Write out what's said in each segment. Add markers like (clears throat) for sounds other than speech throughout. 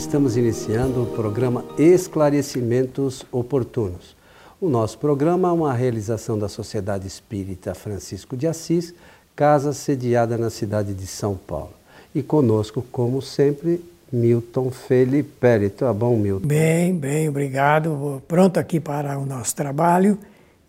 estamos iniciando o programa Esclarecimentos Oportunos. O nosso programa é uma realização da Sociedade Espírita Francisco de Assis, casa sediada na cidade de São Paulo. E conosco, como sempre, Milton Felipe. Tá bom, Milton? Bem, bem, obrigado. Pronto aqui para o nosso trabalho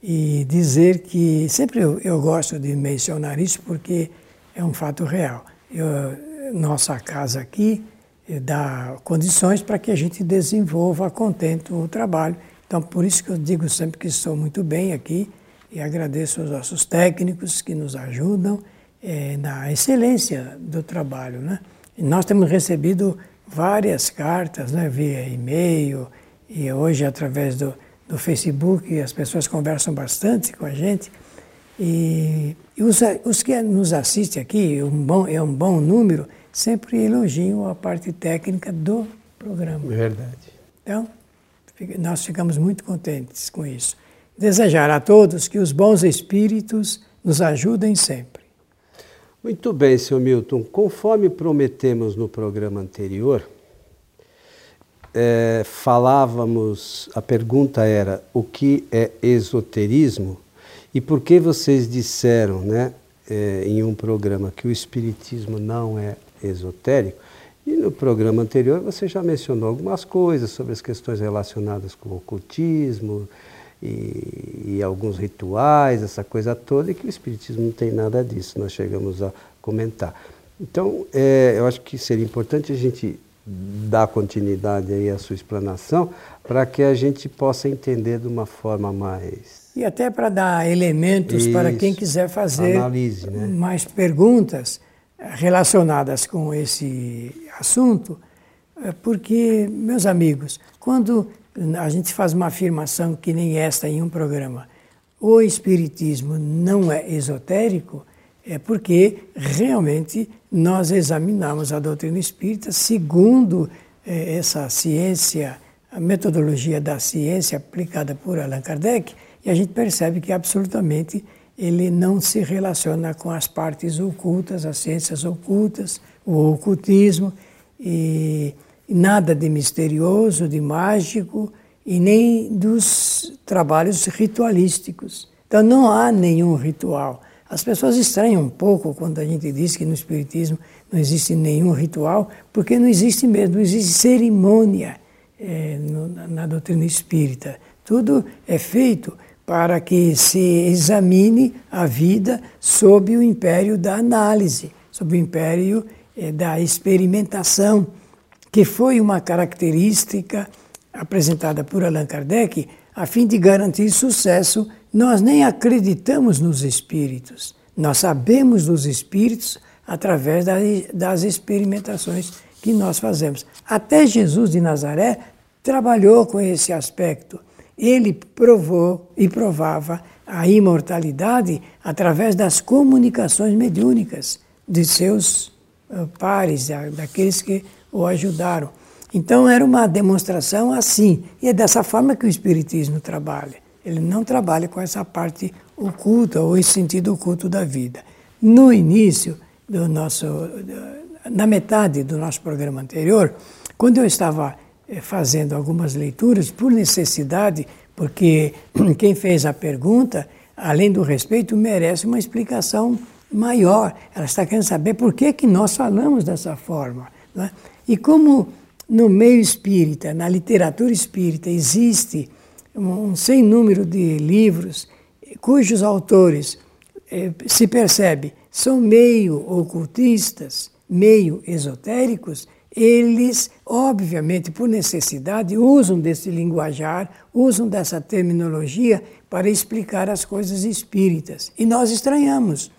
e dizer que sempre eu, eu gosto de mencionar isso porque é um fato real. Eu, nossa casa aqui dá condições para que a gente desenvolva contento o trabalho. Então, por isso que eu digo sempre que estou muito bem aqui e agradeço aos nossos técnicos que nos ajudam é, na excelência do trabalho. Né? E nós temos recebido várias cartas né, via e-mail e hoje através do, do Facebook as pessoas conversam bastante com a gente. E, e os, os, que nos assistem aqui, um bom, é um bom número, sempre elogiam a parte técnica do programa. Verdade. Então, nós ficamos muito contentes com isso. Desejar a todos que os bons espíritos nos ajudem sempre. Muito bem, senhor Milton. Conforme prometemos no programa anterior, é, falávamos, a pergunta era o que é esoterismo e por que vocês disseram, né, é, em um programa que o espiritismo não é esotérico. E no programa anterior você já mencionou algumas coisas sobre as questões relacionadas com o ocultismo e, e, alguns rituais, essa coisa toda, e que o Espiritismo não tem nada disso, nós chegamos a comentar. Então, é, eu acho que seria importante a gente dar continuidade aí à sua explanação para que a gente possa entender de uma forma mais. E até para dar elementos Isso, para quem quiser fazer analise, né? mais perguntas relacionadas com esse assunto, é porque, meus amigos, quando a gente faz uma afirmação que nem esta em um programa, o Espiritismo não é esotérico, é porque realmente nós examinamos a doutrina espírita segundo é, essa ciência, a metodologia da ciência aplicada por Allan Kardec, e a gente percebe que absolutamente ele não se relaciona com as partes ocultas, as ciências ocultas, o ocultismo, e nada de misterioso, de mágico, e nem dos trabalhos ritualísticos. Então não há nenhum ritual. As pessoas estranham um pouco quando a gente diz que no Espiritismo não existe nenhum ritual, porque não existe mesmo, não existe cerimônia é, no, na doutrina espírita. Tudo é feito para que se examine a vida sob o império da análise, sob o império eh, da experimentação, que foi uma característica apresentada por Allan Kardec a fim de garantir sucesso. Nós nem acreditamos nos espíritos, nós sabemos dos espíritos através das experimentações que nós fazemos. Até Jesus de Nazaré trabalhou com esse aspecto ele provou e provava a imortalidade através das comunicações mediúnicas de seus eh, pares, daqueles que o ajudaram. Então era uma demonstração assim, e é dessa forma que o Espiritismo trabalha. Ele não trabalha com essa parte oculta ou esse sentido oculto da vida. No início do nosso, na metade do nosso programa anterior, quando eu estava fazendo algumas leituras por necessidade, porque (clears throat) quem fez a pergunta, além do respeito, merece uma explicação maior. Ela está querendo saber por que, que nós falamos dessa forma. É? E como no meio espírita, na literatura espírita, existe um sem número de livros cujos autores eh, se percebe são meio ocultistas, meio esotéricos, eles, obviamente, por necessidade, usam desse linguajar, usam dessa terminologia para explicar as coisas espíritas. E nós estranhamos,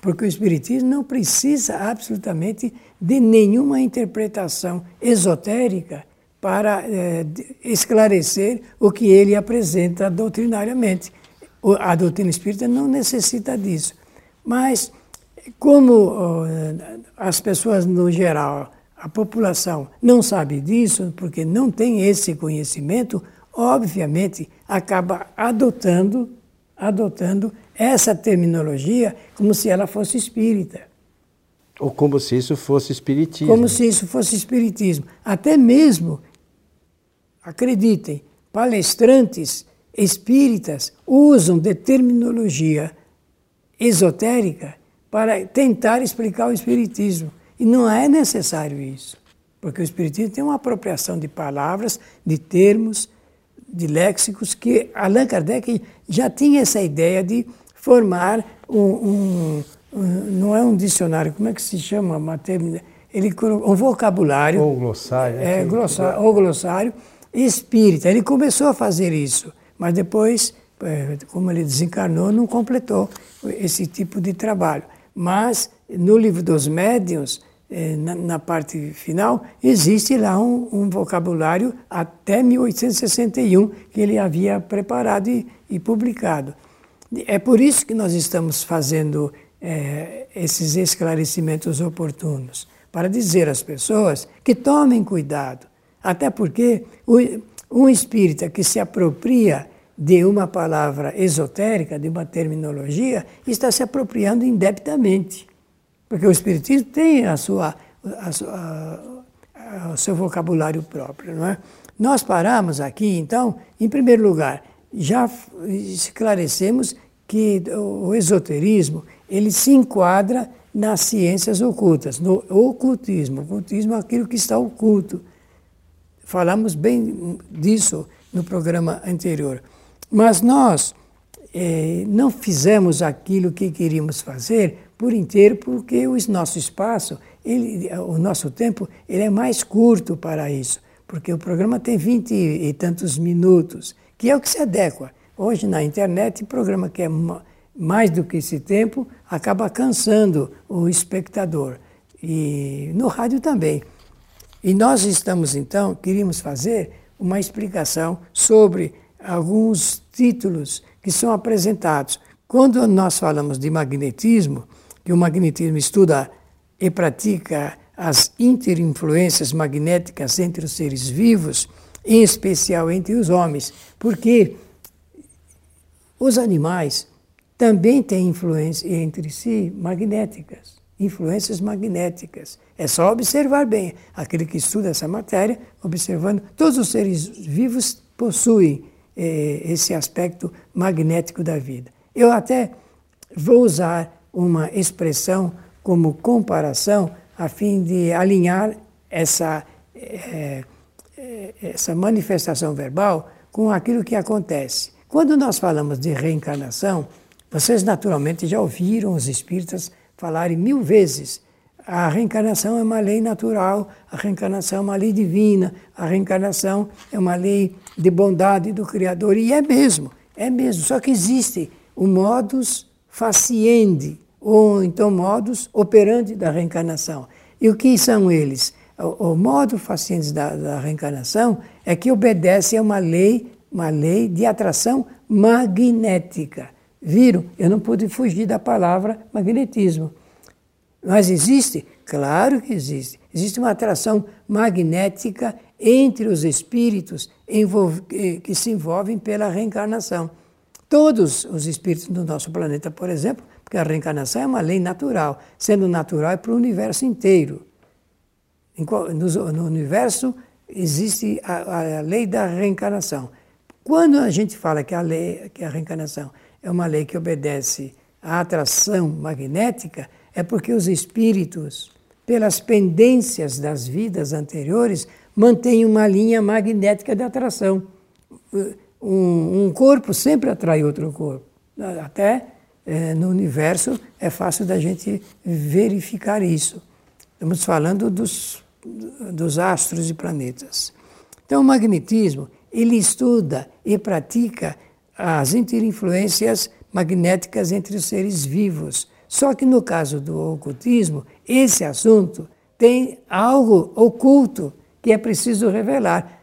porque o Espiritismo não precisa absolutamente de nenhuma interpretação esotérica para é, esclarecer o que ele apresenta doutrinariamente. A doutrina espírita não necessita disso. Mas, como as pessoas no geral a população não sabe disso, porque não tem esse conhecimento, obviamente acaba adotando, adotando essa terminologia como se ela fosse espírita. Ou como se isso fosse espiritismo. Como se isso fosse espiritismo. Até mesmo, acreditem, palestrantes espíritas usam de terminologia esotérica para tentar explicar o espiritismo. E não é necessário isso, porque o espiritismo tem uma apropriação de palavras, de termos, de léxicos que Allan Kardec já tinha essa ideia de formar um, um, um não é um dicionário, como é que se chama? Uma termina, ele um vocabulário. Ou glossário. É, né? glossário, ou glossário espírita. Ele começou a fazer isso, mas depois, é, como ele desencarnou, não completou esse tipo de trabalho. Mas no livro dos médiuns, é, na, na parte final, existe lá um, um, vocabulário até 1861 que ele havia preparado e, e publicado. É por isso que nós estamos fazendo é, esses esclarecimentos oportunos para dizer às pessoas que tomem cuidado, até porque um espírita que se apropria de uma palavra esotérica, de uma terminologia, está se apropriando indebitamente. Porque o Espiritismo tem a sua, a sua, a, o seu vocabulário próprio. Não é? Nós paramos aqui, então, em primeiro lugar, já esclarecemos que o esoterismo ele se enquadra nas ciências ocultas, no ocultismo. O ocultismo é aquilo que está oculto. Falamos bem disso no programa anterior. Mas nós eh, não fizemos aquilo que queríamos fazer por inteiro, porque o nosso espaço, ele, o nosso tempo, ele é mais curto para isso. Porque o programa tem vinte e tantos minutos, que é o que se adequa. Hoje na internet, programa que é mais do que esse tempo acaba cansando o espectador. E no rádio também. E nós estamos então, queríamos fazer uma explicação sobre alguns títulos que são apresentados. Quando nós falamos de magnetismo, que o magnetismo estuda e pratica as interinfluências magnéticas entre os seres vivos, em especial entre os homens, porque os animais também têm influências entre si magnéticas, influências magnéticas. É só observar bem. Aquele que estuda essa matéria, observando, todos os seres vivos possuem eh, esse aspecto magnético da vida. Eu até vou usar uma expressão como comparação a fim de alinhar essa, eh, essa manifestação verbal com aquilo que acontece. Quando nós falamos de reencarnação, vocês naturalmente já ouviram os espíritas falarem mil vezes a reencarnação é uma lei natural, a reencarnação é uma lei divina, a reencarnação é uma lei de bondade do Criador. E é mesmo, é mesmo. Só que existe o modus faciendi, ou então modus operandi da reencarnação. E o que são eles? O, o modo faciendi da, da reencarnação é que obedece a uma lei, uma lei de atração magnética. Viram? Eu não pude fugir da palavra magnetismo. Mas existe? Claro que existe. Existe uma atração magnética entre os espíritos que se envolvem pela reencarnação. Todos os espíritos do nosso planeta, por exemplo, porque a reencarnação é uma lei natural, sendo natural é para o universo inteiro. No universo existe a, a lei da reencarnação. Quando a gente fala que a, lei, que a reencarnação é uma lei que obedece à atração magnética, é porque os espíritos, pelas pendências das vidas anteriores, mantêm uma linha magnética de atração. Um, um corpo sempre atrai outro corpo. Até é, no universo é fácil da gente verificar isso. Estamos falando dos, dos astros e planetas. Então, o magnetismo, ele estuda e pratica as interinfluências magnéticas entre os seres vivos, só que no caso do ocultismo, esse assunto tem algo oculto que é preciso revelar,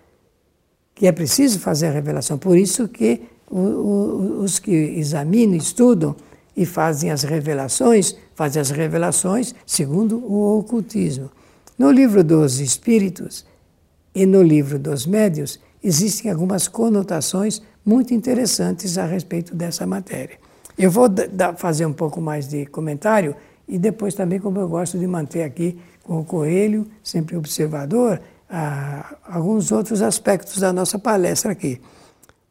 que é preciso fazer a revelação. Por isso que os que examinam, estudam e fazem as revelações, fazem as revelações segundo o ocultismo. No livro dos Espíritos e no livro dos Médios existem algumas conotações muito interessantes a respeito dessa matéria. Eu vou fazer um pouco mais de comentário e depois também, como eu gosto de manter aqui com o Coelho, sempre observador, alguns outros aspectos da nossa palestra aqui.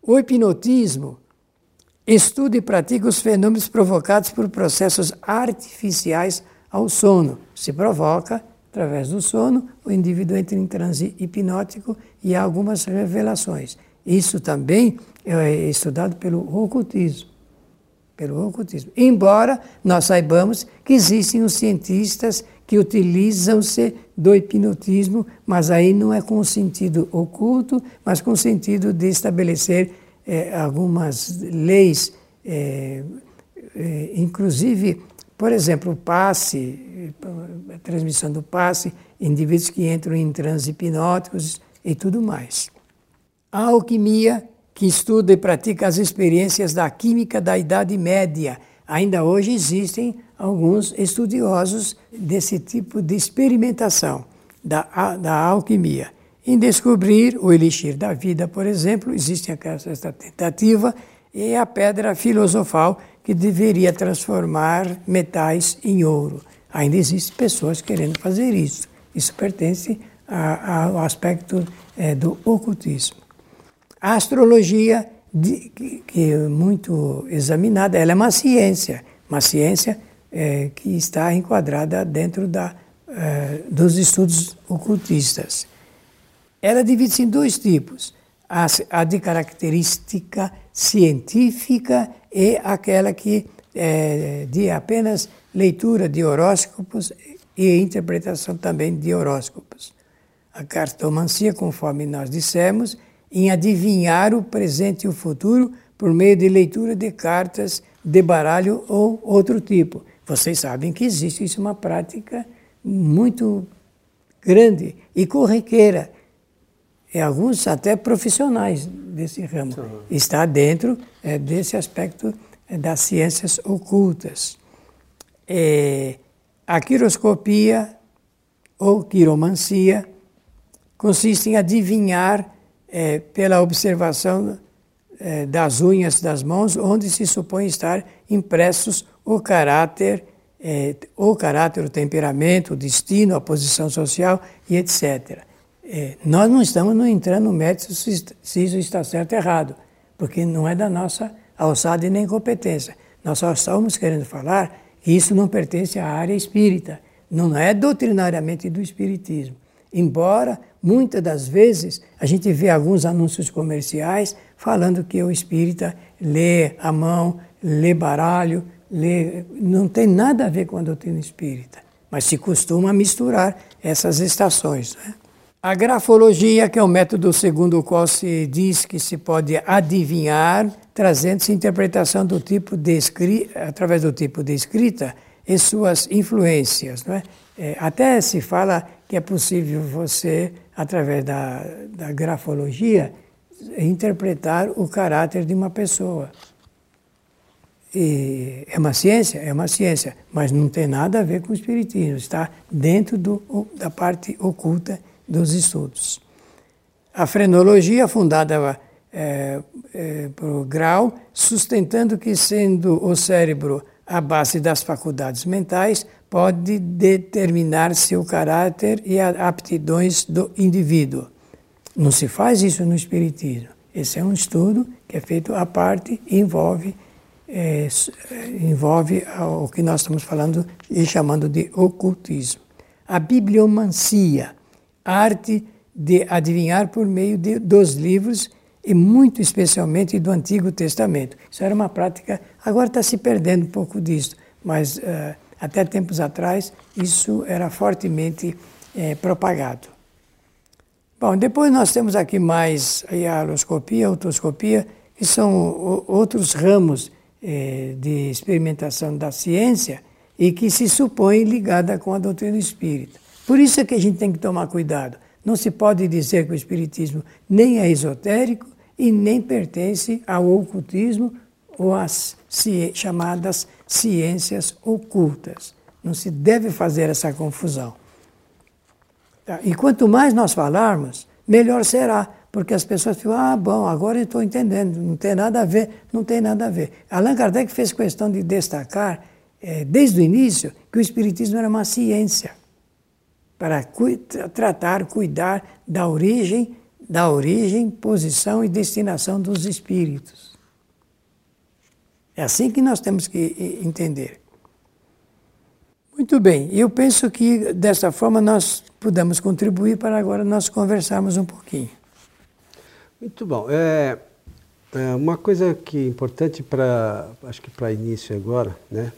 O hipnotismo estuda e pratica os fenômenos provocados por processos artificiais ao sono. Se provoca, através do sono, o indivíduo entra em transe hipnótico e há algumas revelações. Isso também é estudado pelo ocultismo. Pelo ocultismo. Embora nós saibamos que existem os cientistas que utilizam-se do hipnotismo, mas aí não é com o sentido oculto, mas com o sentido de estabelecer é, algumas leis, é, é, inclusive, por exemplo, o passe, a transmissão do passe, indivíduos que entram em transe hipnóticos e tudo mais. A alquimia, que estuda e pratica as experiências da química da Idade Média. Ainda hoje existem alguns estudiosos desse tipo de experimentação da, da alquimia. Em descobrir o elixir da vida, por exemplo, existe essa tentativa e a pedra filosofal que deveria transformar metais em ouro. Ainda existem pessoas querendo fazer isso. Isso pertence a, ao aspecto é, do ocultismo. A astrologia, de, que, é muito examinada, ela é uma ciência, uma ciência é, que está enquadrada dentro da, é, dos estudos ocultistas. Ela divide-se em dois tipos: a, a, de característica científica e aquela que é de apenas leitura de horóscopos e interpretação também de horóscopos. A cartomancia, conforme nós dissemos, em adivinhar o presente e o futuro por meio de leitura de cartas de baralho ou outro tipo. Vocês sabem que existe isso uma prática muito grande e corriqueira. E alguns até profissionais desse ramo. Sim. Está dentro é, desse aspecto é, das ciências ocultas. É, a quiroscopia ou quiromancia consiste em adivinhar é, pela observação é, das unhas das mãos, onde se supõe estar impressos o caráter, é, o caráter, o temperamento, o destino, a posição social e etc. É, nós não estamos no entrando no mérito se, se isso está certo ou errado, porque não é da nossa alçada e nem competência. Nós só estamos querendo falar que isso não pertence à área espírita, não é doutrinariamente do espiritismo. Embora muitas das vezes a gente vê alguns anúncios comerciais falando que o espírita lê a mão, lê baralho, lê, não tem nada a ver com a doutrina espírita, mas se costuma misturar essas estações. Né? A grafologia, que é o método segundo o qual se diz que se pode adivinhar, trazendo-se interpretação do tipo de escrita, através do tipo de escrita e suas influências. Não é? É, até se fala que é possível você, através da, da grafologia, interpretar o caráter de uma pessoa. E é uma ciência? É uma ciência, mas não tem nada a ver com o espiritismo, está dentro do, da parte oculta dos estudos. A frenologia, fundada é, é, por Grau, sustentando que, sendo o cérebro a base das faculdades mentais, pode determinar seu caráter e aptidões do indivíduo. Não se faz isso no Espiritismo. Esse é um estudo que é feito à parte e envolve, é, envolve o que nós estamos falando e chamando de ocultismo. A bibliomancia, arte de adivinhar por meio de, dos livros e muito especialmente do Antigo Testamento. Isso era uma prática, agora está se perdendo um pouco disso, mas uh, até tempos atrás, isso era fortemente é, propagado. Bom, depois nós temos aqui mais a aloscopia, a otoscopia, que são outros ramos é, de experimentação da ciência e que se supõem ligada com a doutrina espírita. Por isso é que a gente tem que tomar cuidado. Não se pode dizer que o espiritismo nem é esotérico e nem pertence ao ocultismo ou às chamadas ciências ocultas. Não se deve fazer essa confusão. Tá? E quanto mais nós falarmos, melhor será, porque as pessoas ficam, ah, bom, agora eu estou entendendo, não tem nada a ver, não tem nada a ver. Allan Kardec fez questão de destacar é, desde o início, que o Espiritismo era uma ciência para cu tratar, cuidar da origem, da origem, posição e destinação dos espíritos. É assim que nós temos que entender. Muito bem, eu penso que dessa forma nós podemos contribuir para agora nós conversarmos um pouquinho. Muito bom. É, é uma coisa que é importante para, acho que para início agora, né,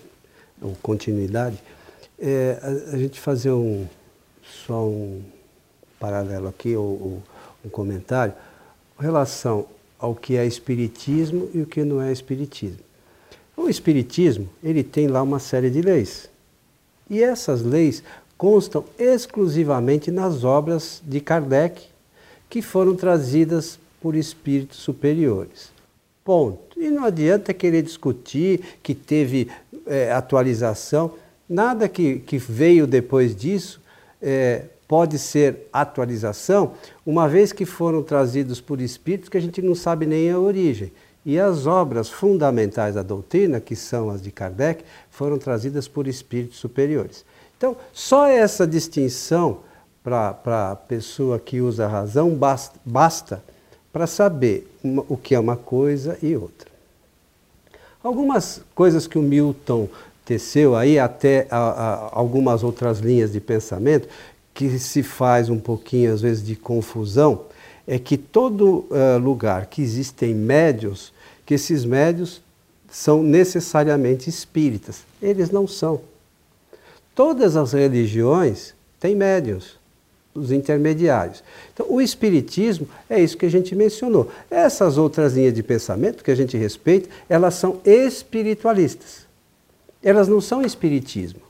ou continuidade, é a, a gente fazer um, só um paralelo aqui, ou, um comentário, com relação ao que é espiritismo e o que não é espiritismo. O espiritismo, ele tem lá uma série de leis. E essas leis constam exclusivamente nas obras de Kardec, que foram trazidas por espíritos superiores. Ponto. E não adianta querer discutir que teve é, atualização. Nada que, que veio depois disso é, pode ser atualização, uma vez que foram trazidos por espíritos que a gente não sabe nem a origem. E as obras fundamentais da doutrina, que são as de Kardec, foram trazidas por espíritos superiores. Então, só essa distinção para a pessoa que usa a razão basta, basta para saber uma, o que é uma coisa e outra. Algumas coisas que o Milton teceu aí, até a, a, algumas outras linhas de pensamento, que se faz um pouquinho, às vezes, de confusão, é que todo uh, lugar que existem médios, que esses médios são necessariamente espíritas. Eles não são. Todas as religiões têm médios, os intermediários. Então, o Espiritismo é isso que a gente mencionou. Essas outras linhas de pensamento que a gente respeita, elas são espiritualistas. Elas não são Espiritismo.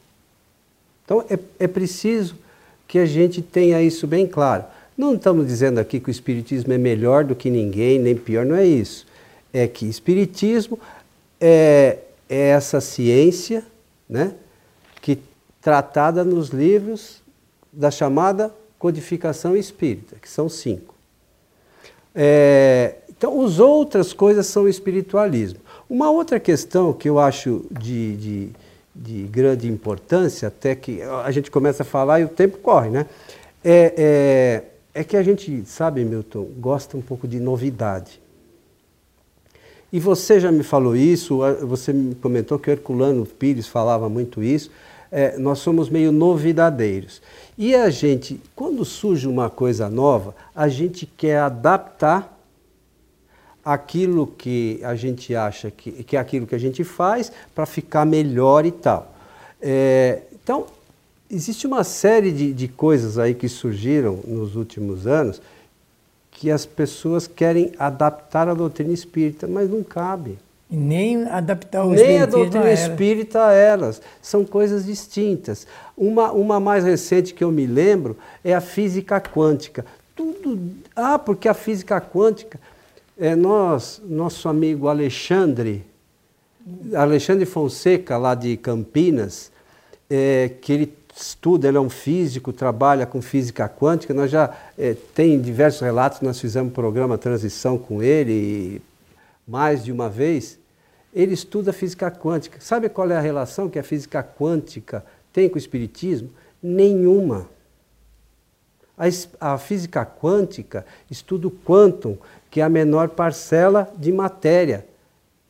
Então, é, é preciso que a gente tenha isso bem claro. Não estamos dizendo aqui que o Espiritismo é melhor do que ninguém, nem pior, não é isso. É que Espiritismo é, é essa ciência, né? que tratada nos livros da chamada codificação espírita, que são cinco. É, então, as outras coisas são espiritualismo. Uma outra questão que eu acho de, de, de, grande importância, até que a gente começa a falar e o tempo corre, né? É, é, é que a gente, sabe, Milton, gosta um pouco de novidade. E você já me falou isso, você me comentou que o Herculano Pires falava muito isso é, nós somos meio novidadeiros. E a gente, quando surge uma coisa nova, a gente quer adaptar aquilo que a gente acha que, que é aquilo que a gente faz para ficar melhor e tal. É, então, existe uma série de, de coisas aí que surgiram nos últimos anos que as pessoas querem adaptar a doutrina espírita, mas não cabe. Nem adaptar os Nem a doutrina a espírita a elas. São coisas distintas. Uma, uma mais recente que eu me lembro é a física quântica. Tudo. Ah, porque a física quântica. É nós, nosso amigo Alexandre, Alexandre Fonseca, lá de Campinas, é, que ele estuda, ele é um físico, trabalha com física quântica. Nós já é, tem diversos relatos, nós fizemos um programa Transição com ele mais de uma vez ele estuda física quântica. Sabe qual é a relação que a física quântica tem com o espiritismo? Nenhuma. A, a física quântica estuda o quantum, que é a menor parcela de matéria.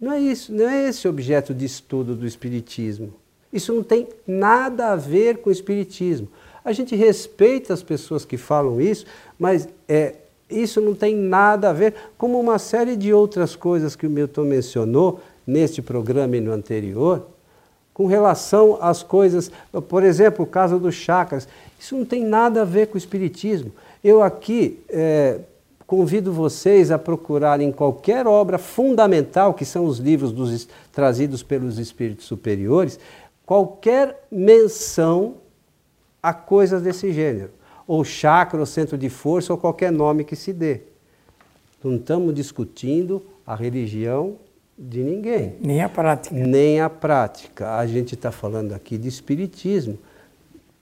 Não é isso, não é esse objeto de estudo do espiritismo. Isso não tem nada a ver com o espiritismo. A gente respeita as pessoas que falam isso, mas é, isso não tem nada a ver, como uma série de outras coisas que o Milton mencionou, neste programa e no anterior, com relação às coisas, por exemplo, o caso dos chakras, isso não tem nada a ver com o Espiritismo. Eu aqui é, convido vocês a procurarem qualquer obra fundamental, que são os livros dos, trazidos pelos Espíritos Superiores, qualquer menção a coisas desse gênero, ou chakra, ou centro de força, ou qualquer nome que se dê. Não estamos discutindo a religião de ninguém. Nem a prática. Nem a prática. A gente está falando aqui de espiritismo.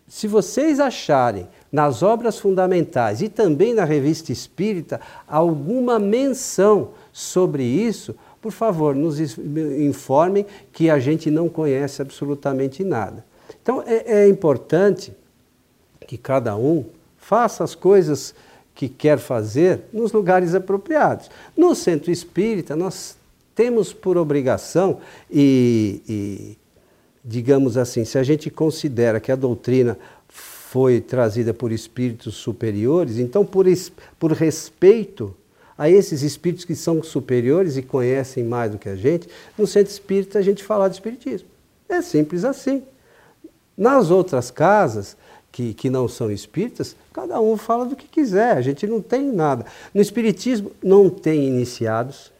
Se vocês acharem nas obras fundamentais e também na revista espírita alguma menção sobre isso, por favor, nos informem que a gente não conhece absolutamente nada. Então é, é importante que cada um faça as coisas que quer fazer nos lugares apropriados. No centro espírita, nós temos por obrigação e, e, digamos assim, se a gente considera que a doutrina foi trazida por espíritos superiores, então, por, por respeito a esses espíritos que são superiores e conhecem mais do que a gente, no centro espírita a gente fala de espiritismo. É simples assim. Nas outras casas, que, que não são espíritas, cada um fala do que quiser, a gente não tem nada. No espiritismo não tem iniciados.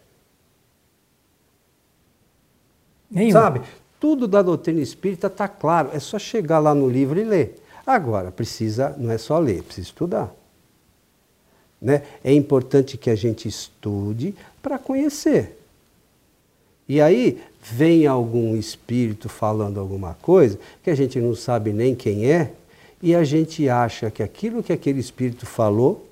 Nenhum. Sabe? Tudo da doutrina espírita está claro, é só chegar lá no livro e ler. Agora, precisa, não é só ler, precisa estudar. Né? É importante que a gente estude para conhecer. E aí vem algum espírito falando alguma coisa que a gente não sabe nem quem é, e a gente acha que aquilo que aquele espírito falou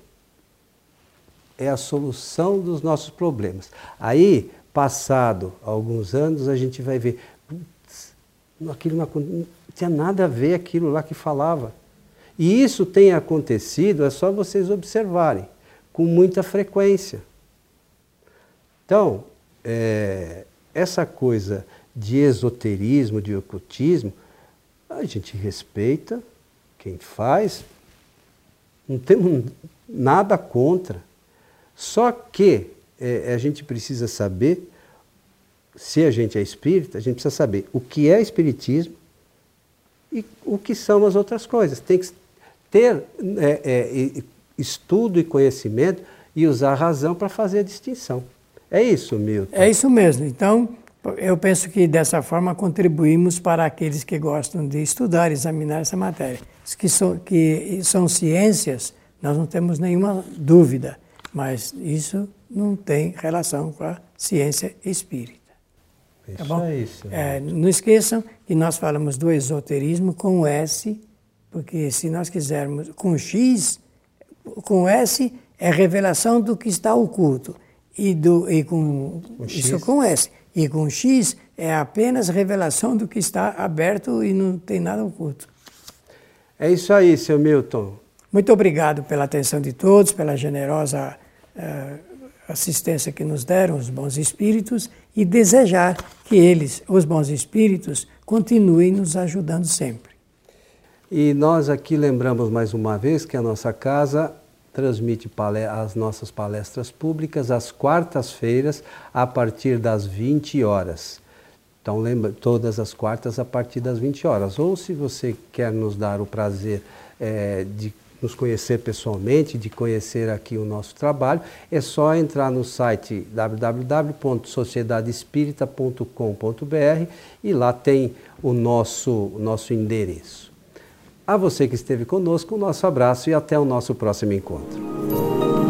é a solução dos nossos problemas. Aí, passado alguns anos, a gente vai ver, aquilo não tinha nada a ver aquilo lá que falava. E isso tem acontecido, é só vocês observarem com muita frequência. Então, é, essa coisa de esoterismo, de ocultismo, a gente respeita quem faz, não temos nada contra. Só que é, a gente precisa saber, se a gente é espírita, a gente precisa saber o que é espiritismo e o que são as outras coisas. Tem que ter é, é, estudo e conhecimento e usar a razão para fazer a distinção. É isso, Milton? É isso mesmo. Então, eu penso que dessa forma contribuímos para aqueles que gostam de estudar, examinar essa matéria. Que são, que são ciências, nós não temos nenhuma dúvida, mas isso não tem relação com a ciência espírita. Tá bom? É isso. É, não esqueçam que nós falamos do esoterismo com S, porque se nós quisermos com X, com S é revelação do que está oculto. E, do, e com, isso com S. E com X é apenas revelação do que está aberto e não tem nada oculto. É isso aí, seu Milton. Muito obrigado pela atenção de todos, pela generosa uh, assistência que nos deram os bons espíritos e desejar que eles, os bons espíritos, continuem nos ajudando sempre. E nós aqui lembramos mais uma vez que a nossa casa transmite as nossas palestras públicas às quartas-feiras, a partir das 20 horas. Então, lembra, todas as quartas a partir das 20 horas. Ou se você quer nos dar o prazer é, de nos conhecer pessoalmente, de conhecer aqui o nosso trabalho, é só entrar no site www.sociedadespirita.com.br e lá tem o nosso, nosso endereço. A você que esteve conosco, o nosso abraço e até o nosso próximo encontro.